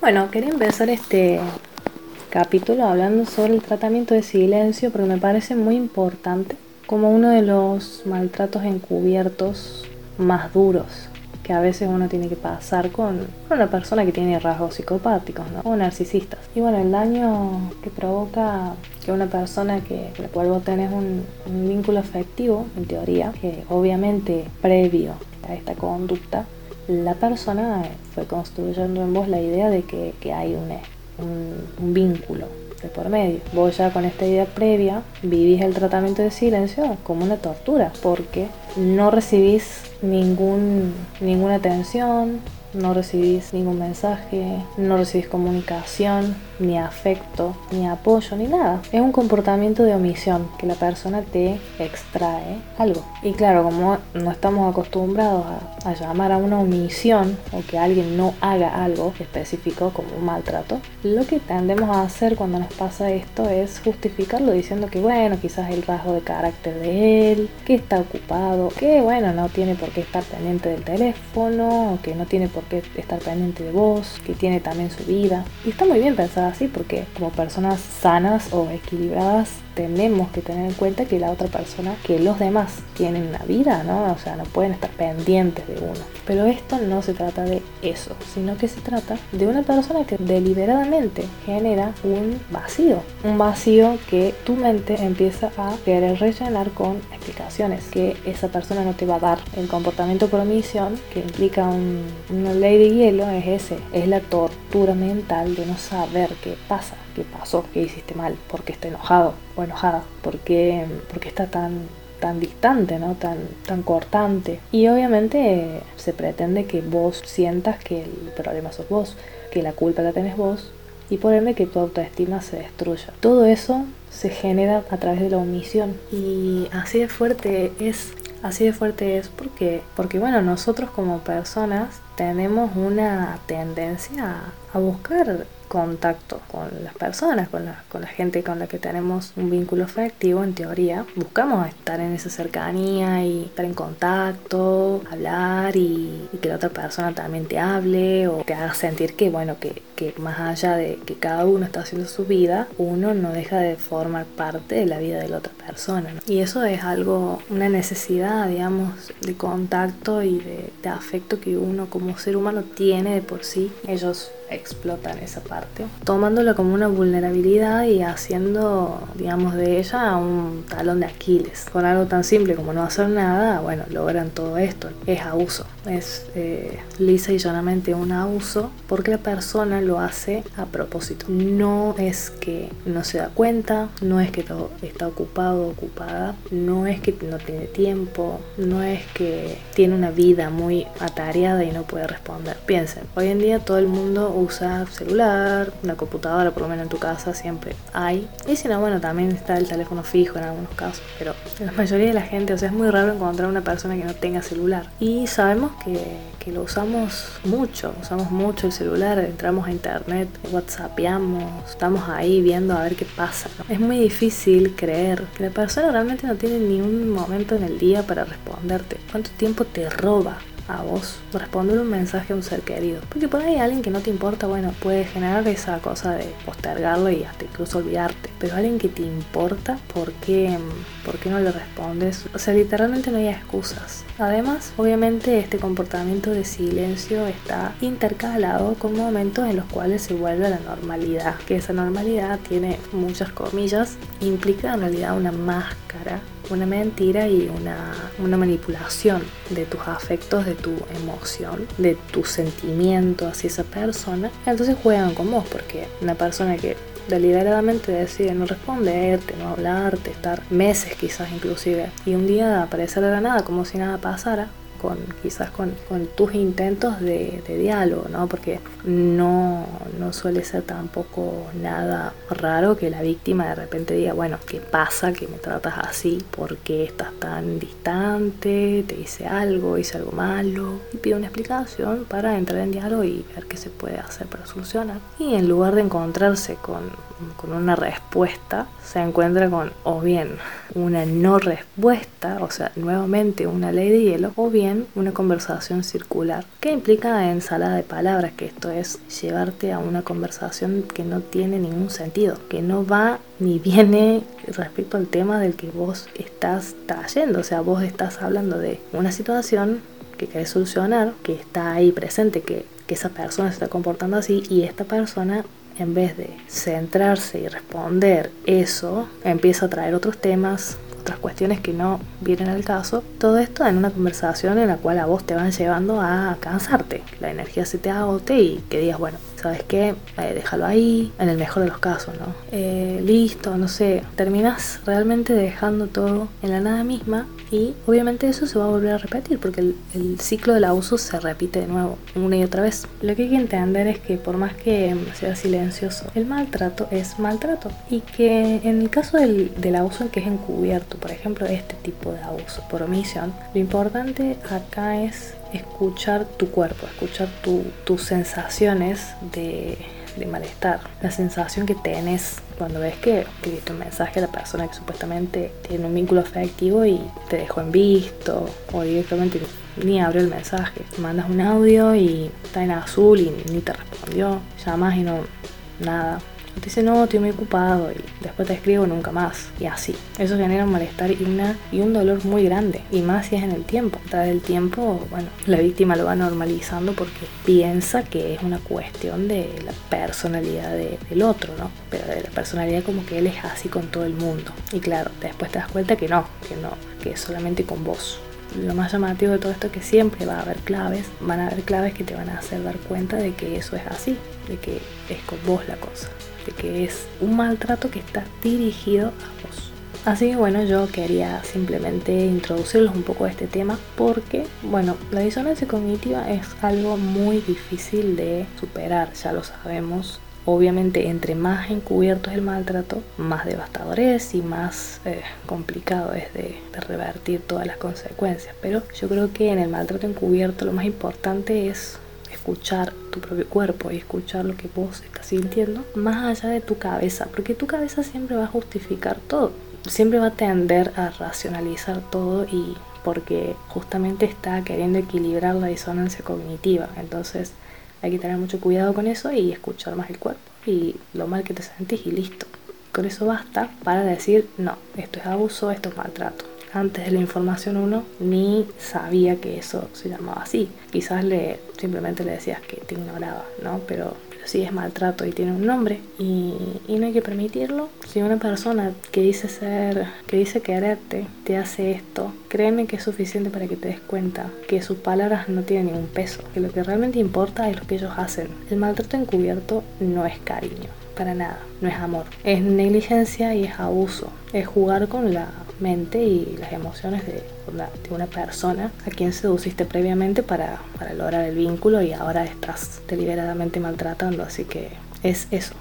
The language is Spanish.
Bueno, quería empezar este capítulo hablando sobre el tratamiento de silencio porque me parece muy importante como uno de los maltratos encubiertos más duros que a veces uno tiene que pasar con una persona que tiene rasgos psicopáticos o narcisistas. Y bueno, el daño que provoca que una persona que, con la cual vos tenés un, vínculo afectivo, en teoría, que obviamente previo a esta conducta, la persona fue construyendo en vos la idea de que, hay un, un vínculo de por medio. Vos ya con esta idea previa vivís el tratamiento de silencio como una tortura porque no recibís ningún, ninguna atención, no recibís ningún mensaje, no recibís comunicación, ni afecto, ni apoyo, ni nada. Es un comportamiento de omisión que la persona te extrae algo. Y claro, como no estamos acostumbrados a, llamar a una omisión o que alguien no haga algo específico como un maltrato, lo que tendemos a hacer cuando nos pasa esto es justificarlo diciendo que bueno, quizás el rasgo de carácter de él, que está ocupado, que bueno, no tiene por qué estar pendiente del teléfono, o que no tiene por qué estar pendiente de vos, que tiene también su vida. Y está muy bien pensar así porque como personas sanas o equilibradas tenemos que tener en cuenta que la otra persona, que los demás tienen una vida, ¿no? O sea, no pueden estar pendientes de uno. Pero esto no se trata de eso, sino que se trata de una persona que deliberadamente genera un vacío. Un vacío que tu mente empieza a querer rellenar con explicaciones que esa persona no te va a dar. El comportamiento por omisión, que implica una ley de hielo, es ese. Es la tortura mental de no saber qué pasa qué pasó, qué hiciste mal, por qué está enojado o enojada, por qué, está tan tan distante, ¿no? tan, tan cortante. Y obviamente se pretende que vos sientas que el problema sos vos, que la culpa la tenés vos y por ende que tu autoestima se destruya. Todo eso se genera a través de la omisión y así de fuerte es así de fuerte es porque porque bueno nosotros como personas tenemos una tendencia a buscar contacto con las personas, con la, con la gente con la que tenemos un vínculo afectivo, en teoría. Buscamos estar en esa cercanía y estar en contacto, hablar y, que la otra persona también te hable o te haga sentir que, bueno, que, que más allá de que cada uno está haciendo su vida, uno no deja de formar parte de la vida de la otra persona. Y eso es algo, una necesidad, digamos, de contacto y de, de afecto que uno como ser humano tiene de por sí. Ellos explotan esa parte, tomándolo como una vulnerabilidad y haciendo, digamos, de ella un talón de Aquiles. Con algo tan simple como no hacer nada, bueno, logran todo esto. Es abuso, es eh, lisa y llanamente un abuso porque la persona lo hace a propósito. No es que no se da cuenta, no es que está ocupado ocupada, no es que no tiene tiempo, no es que tiene una vida muy atareada y no puede responder. Piensen, hoy en día todo el mundo usa celular, una computadora, por lo menos en tu casa siempre hay. Y si no, bueno, también está el teléfono fijo en algunos casos, pero la mayoría de la gente, o sea, es muy raro encontrar una persona que no tenga celular. Y sabemos que, que lo usamos mucho, usamos mucho el celular, entramos a internet, whatsappeamos, estamos ahí viendo a ver qué pasa. Es muy difícil creer que la persona realmente no tiene ni un momento en el día para responderte. ¿Cuánto tiempo te roba? A vos responder un mensaje a un ser querido. Porque por ahí alguien que no te importa, bueno, puede generar esa cosa de postergarlo y hasta incluso olvidarte. Pero alguien que te importa, ¿por qué, ¿por qué no le respondes? O sea, literalmente no hay excusas. Además, obviamente este comportamiento de silencio está intercalado con momentos en los cuales se vuelve a la normalidad. Que esa normalidad tiene muchas comillas, implica en realidad una máscara una mentira y una, una, manipulación de tus afectos, de tu emoción, de tu sentimiento hacia esa persona. Entonces juegan con vos porque una persona que deliberadamente decide no responderte, no hablarte, estar meses quizás inclusive, y un día aparecer de la nada como si nada pasara, con quizás con, tus intentos de, diálogo, ¿no? Porque no, no suele ser tampoco nada raro que la víctima de repente diga, bueno, ¿qué pasa que me tratas así? ¿Por qué estás tan distante? ¿Te hice algo? ¿Hice algo malo? Y pide una explicación para entrar en diálogo y ver qué se puede hacer para solucionar. Y en lugar de encontrarse con, con una respuesta, se encuentra con o bien una no respuesta, o sea, nuevamente una ley de hielo, o bien una conversación circular, que implica ensalada de palabras, que esto es llevarte a una conversación que no tiene ningún sentido, que no va ni viene respecto al tema del que vos estás trayendo, o sea, vos estás hablando de una situación que querés solucionar, que está ahí presente, que, que esa persona se está comportando así y esta persona en vez de centrarse y responder eso, empieza a traer otros temas, otras cuestiones que no vienen al caso. Todo esto en una conversación en la cual a vos te van llevando a cansarte. La energía se te agote y que digas, bueno, ¿sabes qué? Eh, déjalo ahí, en el mejor de los casos, ¿no? Eh, listo, no sé, terminas realmente dejando todo en la nada misma y obviamente eso se va a volver a repetir porque el, el, ciclo del abuso se repite de nuevo una y otra vez. Lo que hay que entender es que por más que sea silencioso, el maltrato es maltrato y que en el caso del, del abuso que es encubierto, por ejemplo este tipo de abuso por omisión, lo importante acá es escuchar tu cuerpo, escuchar tu, tus sensaciones de, de, malestar, la sensación que tenés cuando ves que escribiste un mensaje a la persona que supuestamente tiene un vínculo afectivo y te dejó en visto o directamente ni abrió el mensaje. Mandas un audio y está en azul y ni te respondió, llamas y no, nada te dice no, estoy muy ocupado y después te escribo nunca más. Y así. Eso genera un malestar y, una, y un dolor muy grande. Y más si es en el tiempo. A través del tiempo, bueno, la víctima lo va normalizando porque piensa que es una cuestión de la personalidad del otro, ¿no? Pero de la personalidad como que él es así con todo el mundo. Y claro, después te das cuenta que no, que no, que es solamente con vos lo más llamativo de todo esto es que siempre va a haber claves, van a haber claves que te van a hacer dar cuenta de que eso es así, de que es con vos la cosa que es un maltrato que está dirigido a vos. Así que bueno, yo quería simplemente introducirlos un poco a este tema porque, bueno, la disonancia cognitiva es algo muy difícil de superar, ya lo sabemos. Obviamente, entre más encubierto es el maltrato, más devastador es y más eh, complicado es de, de revertir todas las consecuencias. Pero yo creo que en el maltrato encubierto lo más importante es escuchar tu propio cuerpo y escuchar lo que vos estás sintiendo más allá de tu cabeza, porque tu cabeza siempre va a justificar todo, siempre va a tender a racionalizar todo y porque justamente está queriendo equilibrar la disonancia cognitiva, entonces hay que tener mucho cuidado con eso y escuchar más el cuerpo y lo mal que te sentís y listo. Con eso basta para decir, no, esto es abuso, esto es maltrato antes de la información uno ni sabía que eso se llamaba así. Quizás le simplemente le decías que te ignoraba, ¿no? Pero, pero sí es maltrato y tiene un nombre y, y, no hay que permitirlo. Si una persona que dice ser, que dice quererte, te hace esto, créeme que es suficiente para que te des cuenta que sus palabras no tienen ningún peso, que lo que realmente importa es lo que ellos hacen. El maltrato encubierto no es cariño para nada, no es amor, es negligencia y es abuso, es jugar con la mente y las emociones de una, persona a quien seduciste previamente para, para lograr el vínculo y ahora estás deliberadamente maltratando, así que es eso.